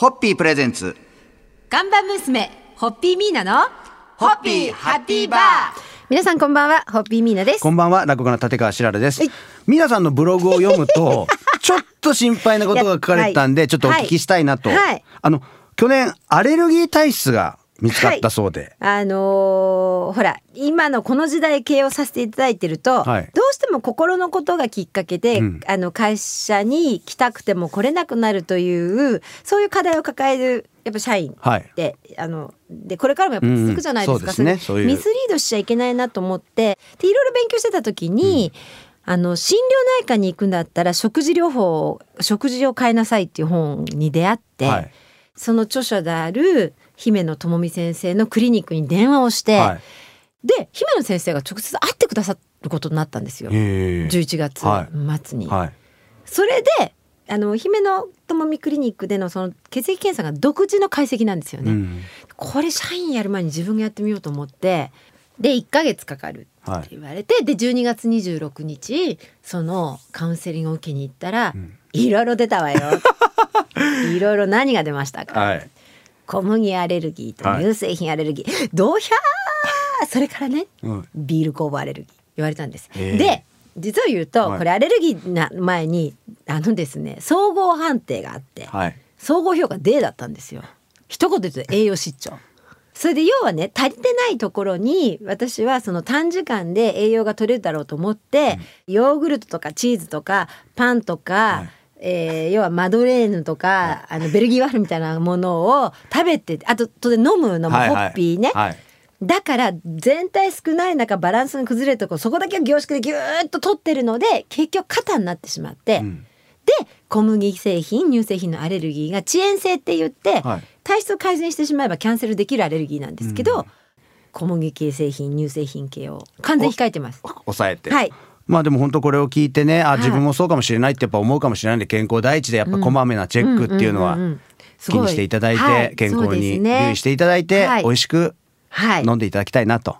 ホッピープレゼンツ。看板娘、ホッピーミーナの、ホッピーハッピーバー皆さんこんばんは、ホッピーミーナです。こんばんは、落語家の立川しららですはい。皆さんのブログを読むと、ちょっと心配なことが書かれてたんで、はいちょっとお聞きしたいなと。はいはいあの、去年、アレルギー体質が見つかったそうで。あのーほら今のこの時代経営をさせていただいてると、はい。どうしても心のことがきっかけで、うん。あの会社に来たくても来れなくなるというそういう課題を抱えるやっぱ社員はい。って、あのでこれからもやっぱ続くじゃないですか、うんそうですね。ミスリードしちゃいけないなと思ってでいろいろ勉強してた時に、あの心療内科に行くんだったら食事療法食事を変えなさいっていう本に出会って、はい。その著者である姫野智美先生のクリニックに電話をして、はい。で姫野先生が直接会ってくださることになったんですよへえ11月は末に。はい。それであの姫野智美クリニックでのその血液検査が独自の解析なんですよね。うん。これ社員やる前に自分がやってみようと思ってで1ヶ月かかるはいって言われて、で12月26日そのカウンセリングを受けに行ったら、んいろいろ出たわよ いろいろ何が出ましたか、はい。小麦アレルギーと乳製品アレルギー、どうひゃーそれからねうん。ビール酵母アレルギー言われたんです。で実を言うと、はいこれアレルギーな前にあのですね総合判定があって、はい。総合評価 D だったんですよ。一言で言うと栄養失調。それで要はね足りてないところに私はその短時間で栄養が取れるだろうと思って、ヨーグルトとかチーズとかパンとか、はいえー要はマドレーヌとか、あのベルギーワッフルみたいなものを食べてあと当然飲むのもホはいはい。ッピーね、はい。だから全体少ない中バランスが崩れるとこそこだけを凝縮でギューッと取ってるので結局肩になってしまって、うん。で小麦製品乳製品のアレルギーが遅延性って言って、はい。体質を改善してしまえばキャンセルできるアレルギーなんですけど、小麦系製品乳製品系を完全に控えてます。抑えて。はいまあでも本当これを聞いてね、あ、い。自分もそうかもしれないってやっぱ思うかもしれないんで、健康第一でやっぱこまめなチェックっていうのは気ごにしていただいはて、健康にね。留意していただいてはい、美味しくはい飲んでいただきたいなと。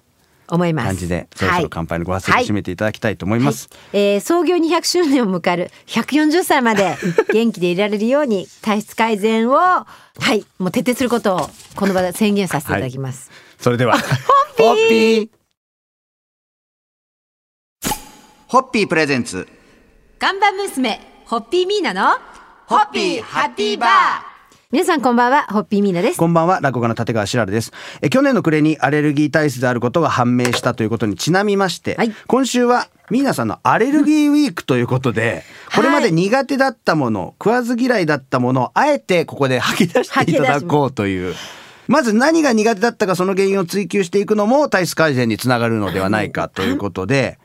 思います。感じで、そろそろ乾杯のご発声はい。締めていただきたいと思います。はい。えー創業200周年を迎える140歳まで 元気でいられるように体質改善をはい。もう徹底することをこの場で宣言させていただきます。それでは、ホッピーホッピープレゼンツ。看板娘ホッピーミーナのホッピーハッピーバー皆さんこんばんはホッピーミーナです。こんばんは、落語家の立川しらるです。え去年の暮れにアレルギー体質であることが判明したということにちなみまして、はい今週はミーナさんのアレルギーウィークということで、これまで苦手だったもの、食わず嫌いだったものをあえてここで吐き出していただこうという。まず何が苦手だったかその原因を追求していくのも体質改善につながるのではないかということで、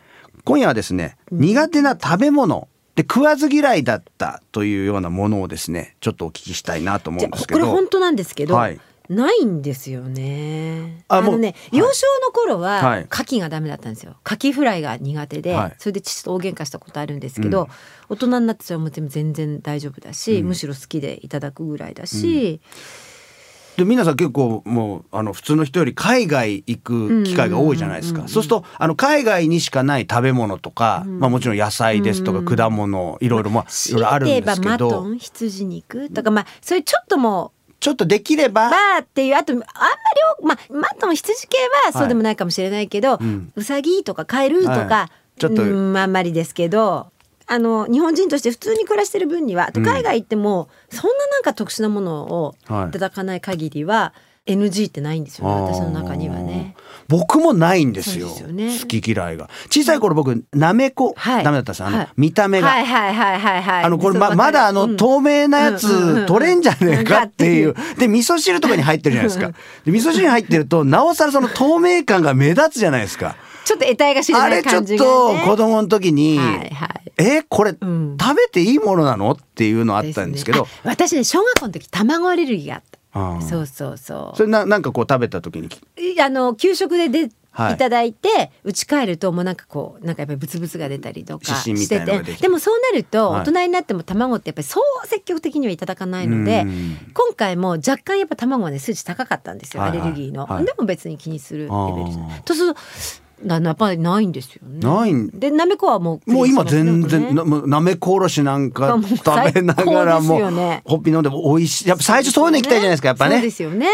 今夜はですね、苦手な食べ物で食わず嫌いだったというようなものをですね、ちょっとお聞きしたいなと思うんですけど。これ本当なんですけど、はい。ないんですよね。あのね、はい。幼少の頃は、はい。牡蠣がダメだったんですよ。牡蠣フライが苦手で、はい。それで父と大喧嘩したことあるんですけど、うん。大人になってそれはもう全然大丈夫だし、うん。むしろ好きでいただくぐらいだし、で皆さん結構もうあの普通の人より海外行く機会が多いじゃないですうんうんうんうん。かそうするとあの海外にしかない食べ物とか、まあ、もちろん野菜ですとかうん。果物いろいろまあいろ強いろあるんですけど。マトン羊肉とか、まあそういうちょっともちょっとできれば、うバーっていうあとあんまりおまあマトン羊系はそうでもないかもしれないけど、うん。うさぎとかカエルとか、はい。ちょっとうんあんまりですけどあの日本人として普通に暮らしてる分にはあと海外行っても、そんななんか特殊なものをはい。いただかない限りは NG ってないんですよね、あー。私の中にはね。僕もないんですよすよね。好き嫌いが。小さい頃僕なめこ、はい。ダメだったんですあの、はい。見た目が、はいはいはいはいはい。あのこれままだあのうん。透明なやつ取れんじゃねえかっていう。うん。で味噌汁とかに入ってるじゃないですか。で味噌汁に入ってるとなおさらその透明感が目立つじゃないですかちょっと得体が知れないあれちょっ感じが、ね。と子供の時に、はいはい。えこれ、ん。食べていいものなの？っていうのあったんですけど。ね。あ私ね小学校の時卵アレルギーがあった。あーそうそうそう。それななんかこう食べた時に？いあの給食でで、はい。い、ただいて家帰るともうなんかこうなんかやっぱりブツブツが出たりとかしたてて。てでもそうなるとはい。大人になっても卵ってやっぱりそう積極的にはいただかないので、うん。今回も若干やっぱ卵はね数値高かったんですよ、はいはい。アレルギーの、はい。でも別に気にするレベルじゃなあーいとするとだやっぱりないんですよね。ないんでなめこはもうもう今全ね然なもうなめこおろしなんか食べながらもねホッピー飲んでも美味しいやっぱ最初そういうの行きたいじゃないですかやっぱそうでねすよね。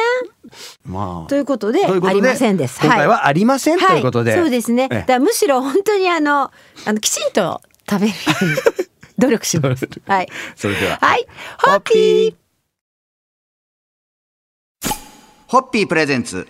まあということでということありませんです。今回はありませんということで、はい、そうですね。ええだむしろ本当にあのあのきちんと食べるように努力します。はい。それでははい。ホッピー。ホッピープレゼンツ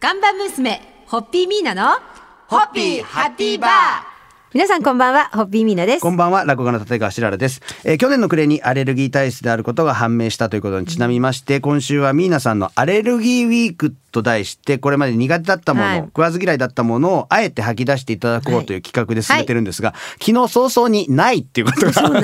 看板娘ホッピーミーナのホッピーハッピーバー皆さんこんばんはホッピーミーナですこんばんは落語家の立川しららです、えー去年の暮れにアレルギー体質であることが判明したということにちなみまして、今週はミーナさんのアレルギーウィークと題してこれまで苦手だったもの、はい食わず嫌いだったものをあえて吐き出していただこうという企画で進めてるんですが、昨日早々にないっていうことが。食べ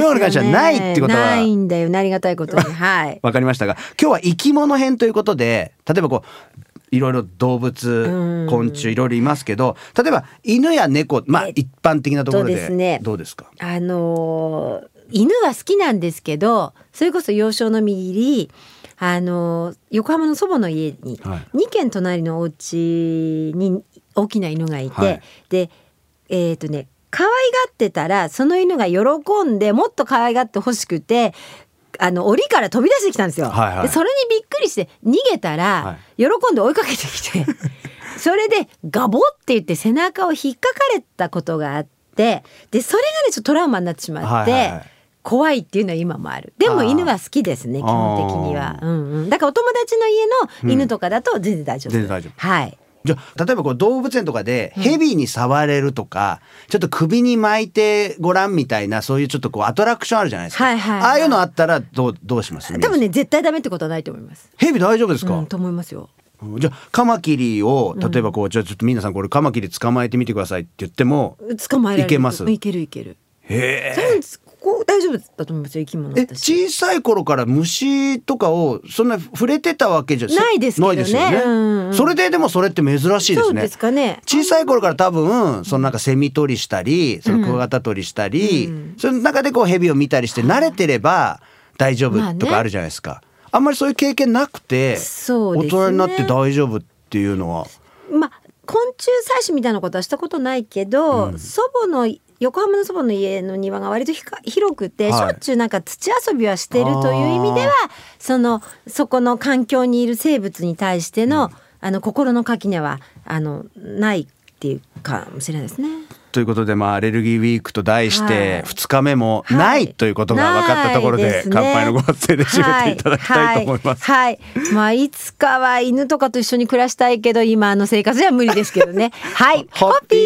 物に関してはないっていうことはないんだよ。ありがたいことに。はい。わかりましたが今日は生き物編ということで例えばこういろいろ動物うん。昆虫いろいろいますけど例えば犬や猫まあ一般的なところでね。どうですか？あのー犬は好きなんですけどそれこそ幼少の右りあのー横浜の祖母の家に、はい。2軒隣のお家に大きな犬がいて、はい。でえっ、とね可愛がってたらその犬が喜んでもっと可愛がってほしくてあの檻から飛び出してきたんですよ。はいはい。でそれにびっくりして逃げたら、は喜んで追いかけてきて それでガボって言って背中を引っかかれたことがあってでそれがねちょっとトラウマになってしまって、はいはいはい。怖いっていうのは今もある。でも犬は好きですね基本的には、うんうん、だからお友達の家の犬とかだと全然大丈夫、全然大丈夫。はいじゃあ例えばこう動物園とかでヘビに触れるとか、ちょっと首に巻いてごらんみたいなそういうちょっとこうアトラクションあるじゃないですか、はいはいはい。ああいうのあったらどうどうします？多分ね絶対ダメってことはないと思います。ヘビ大丈夫ですか、うん、と思いますよ。じゃあカマキリを例えばこう、じゃあちょっと皆さんこれカマキリ捕まえてみてくださいって言っても捕まえられる。いけます？いけるいける。へ多分ここ大丈夫だと思いますよ生き物え私小さい頃から虫とかをそんな触れてたわけじゃないですけどね。ないですよね、うんうん。それででもそれって珍しいですね。そうですかね。小さい頃から多分そのなんかセミ取りしたりそのクワガタ取りしたり、うん。その中でこうヘビを見たりして慣れてれば大丈夫まあねとかあるじゃないですか、あんまりそういう経験なくて、ね。大人になって大丈夫っていうのは。まあ昆虫採取みたいなことはしたことないけど、祖母の横浜の祖母の家の庭が割と広くて、はい。しょっちゅうなんか土遊びはしてるという意味ではそのそこの環境にいる生物に対しての,、あの心の垣根はあのないっていうかもしれないですね。ということで、まあ、アレルギーウィークと題してはい。2日目もはい。ないということが分かったところで,、ないすね。乾杯のご発声で締めていただきたいと思います。はい、はい。はい。まあいつかは犬とかと一緒に暮らしたいけど今の生活では無理ですけどね。はい、ホッピー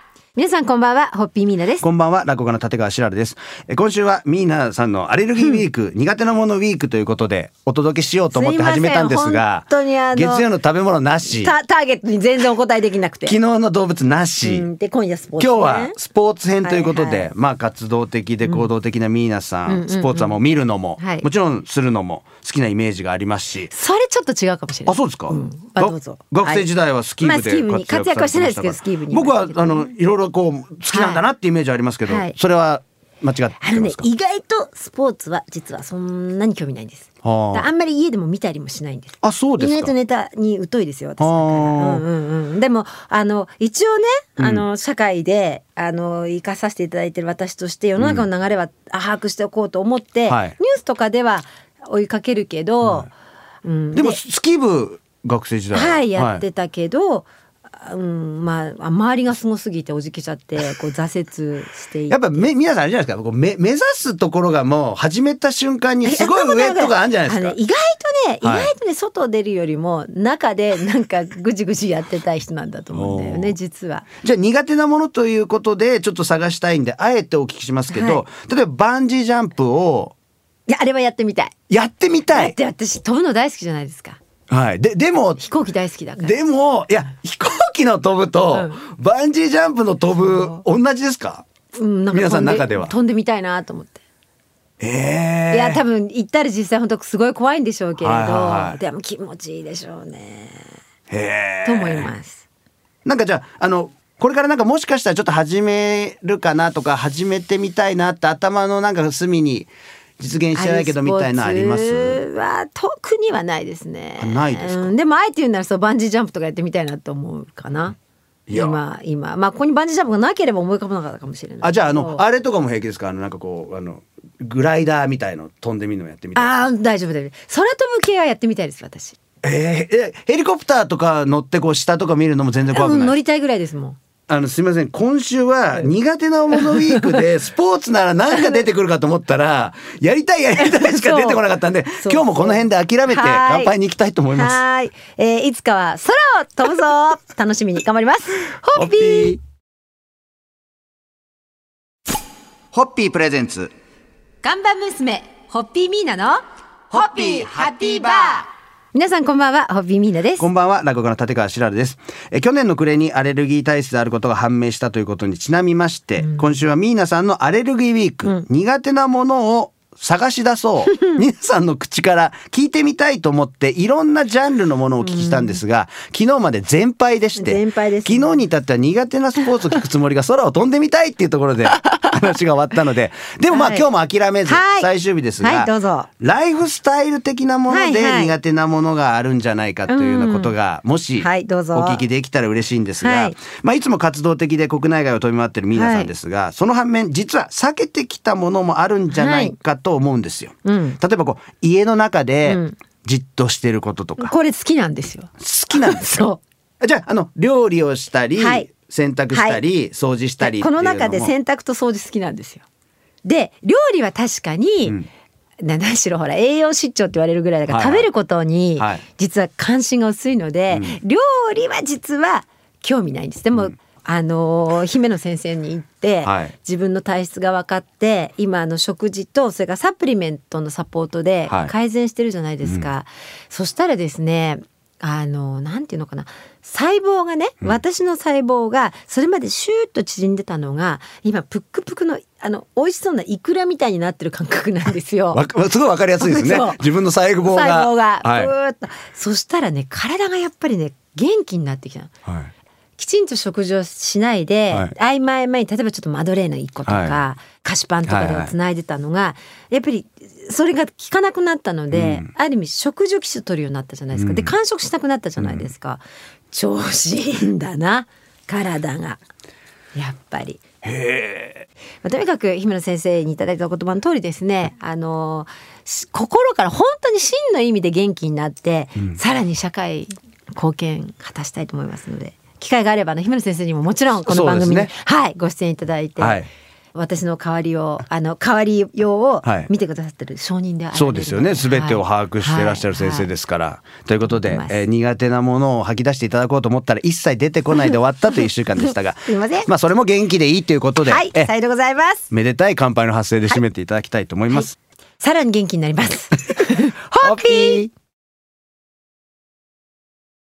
皆さんこんばんはホッピーミーナです。こんばんは落語家の立川しららです。え今週はミーナさんのアレルギーウィーク、苦手なものウィークということでお届けしようと思って始めたんですがすいません本当にあの月曜の食べ物なし。昨タターゲットに全然お答えできなくて。日の動物なし、うん、で今夜スポーツ、ね、今日はスポーツ編ということで、はいはいまあ活動的で行動的なミーナさん、うんうんうん。スポーツはもう見るのも、はい。もちろんするのも好きなイメージがありますし、それちょっと違うかもしれない。あそうですか、学生時代はスキー部まあスキー部でに活躍はしてないですけどスキー部に。僕はあのいろいろこう好きなんだなってイメージありますけど、はい。それは間違ってあのね意外とスポーツは実はそんなに興味ないんです。はあ。あんまり家でも見たりもしないんです。あそうですか。意外とネタに疎いですよ私だから。あ。ーうんうんうん。でもあの一応ねあの、社会であの生かさせていただいてる私として世の中の流れは、あ把握しておこうと思って、はい。ニュースとかでは追いかけるけど、うん、でもスキー部学生時代は。いやってたけど、うんまあ周りがすごすぎておじけちゃってこう挫折していやっぱめ皆さんあれじゃないですか。こうめ目指すところがもう始めた瞬間にすごい上とかあるんじゃないですか。ね意外とね、はい。意外とね外出るよりも中でなんかぐじぐじやってたい人なんだと思うんだよね実は。じゃあ苦手なものということでちょっと探したいんであえてお聞きしますけど、は例えばバンジージャンプをいやあれはやってみたい。やってみたい。だって私飛ぶの大好きじゃないですか。はいででも飛行機大好きだから。でもいや飛行機の飛ぶと、バンジージャンプの飛ぶ同じですか？うん、なんか皆さん中では飛んでみたいなと思って。ええいや多分行ったら実際本当すごい怖いんでしょうけれど、はいはいはいでも気持ちいいでしょうね。へえと思います。なんかじゃああのこれからなんかもしかしたらちょっと始めるかなとか始めてみたいなって頭のなんか隅に実現してないけどみたいなあります？は特にはないですね。あないですか？うん。でもあえて言うならそうバンジージャンプとかやってみたいなと思うかな。今今。まあここにバンジージャンプがなければ思い浮かばなかったかもしれない。あじゃああのあれとかも平気ですか？あのなんかこうあのグライダーみたいの飛んでみるのやってみたいあー大丈夫大丈夫。空飛ぶ系はやってみたいです私。えーえヘリコプターとか乗ってこう下とか見るのも全然怖くうんない、乗りたいぐらいですもんあのすみません。今週は苦手なものウィークで スポーツなら何か出てくるかと思ったらやりたいやりたいしか出てこなかったんで今日もこの辺で諦めてはい。乾杯に行きたいと思います。はーい、えーいつかは空を飛ぶぞ。楽しみに頑張ります。ホッピー。ホッピー。プレゼンツ。看板娘ホッピーミーナのホッピーハッピーバー皆さんこんばんはホッピーミーナです。こんばんは落語家の立川しらるです。え去年の暮れにアレルギー体質であることが判明したということにちなみまして、今週はミーナさんのアレルギーウィーク、苦手なものを探し出そう。皆さんの口から聞いてみたいと思っていろんなジャンルのものをお聞きしたんですが、昨日まで全敗でして全敗ですね。昨日に至っては苦手なスポーツを聞くつもりが空を飛んでみたいっていうところで 話が終わったので。でもまあ、はい。今日も諦めずはい。最終日ですが、はいどうぞ。ライフスタイル的なものではいはい。苦手なものがあるんじゃないかというようなことが、もしお聞きできたら嬉しいんですが、はい。いまあ、いつも活動的で国内外を飛び回ってるミーナさんですが、その反面実は避けてきたものもあるんじゃないかと思うんですよ。うん。例えばこう家の中でうん。じっとしてることとか、好これ好きなんですよ。きなんですか？そじゃああの料理をしたり、はい。洗濯したり、掃除したりこの中で洗濯と掃除好きなんですよ。で料理は確かに、うん。な何しろほら栄養失調って言われるぐらいだから、はいはい。食べることにはい。実は関心が薄いので、料理は実は興味ないんです。でも、あのー姫野先生に行って、はい。自分の体質が分かって今あの食事とそれからサプリメントのサポートではい。改善してるじゃないですか、そしたらですねあのなんていうのかな細胞がね、私の細胞がそれまでシューッと縮んでたのが今プックプクのあの美味しそうなイクラみたいになってる感覚なんですよ。すごいわかりやすいですね。自分の細胞が。細胞が、はい。そしたらね体がやっぱりね元気になってきたの。はいきちんと食事をしないで、はい。合間合間に例えばちょっとマドレーヌ1個とか、は菓子パンとかでつないでたのが、やっぱりそれが効かなくなったので、うん。ある意味食事をきち取るようになったじゃないですか、で完食したくなったじゃないですか、調子いいんだな体が。やっぱり。まあとにかく姫野先生にいただいたお言葉の通りですねあのし心から本当に真の意味で元気になって、さらに社会貢献果たしたいと思いますので機会があればあの姫野先生にももちろんこの番組に、ね。はいご出演いただいて、はい。私の代わりをあの代わり用をはい。見てくださってる証人であられるそうですよね。すべてを把握してらっしゃる先生ですから。ということで、えー苦手なものを吐き出していただこうと思ったら一切出てこないで終わったという一週間でしたが。すいません。まあそれも元気でいいということで、はい、えさようでございます。めでたい乾杯の発声で締めていただきたいと思います。さらに元気になります。ホッピー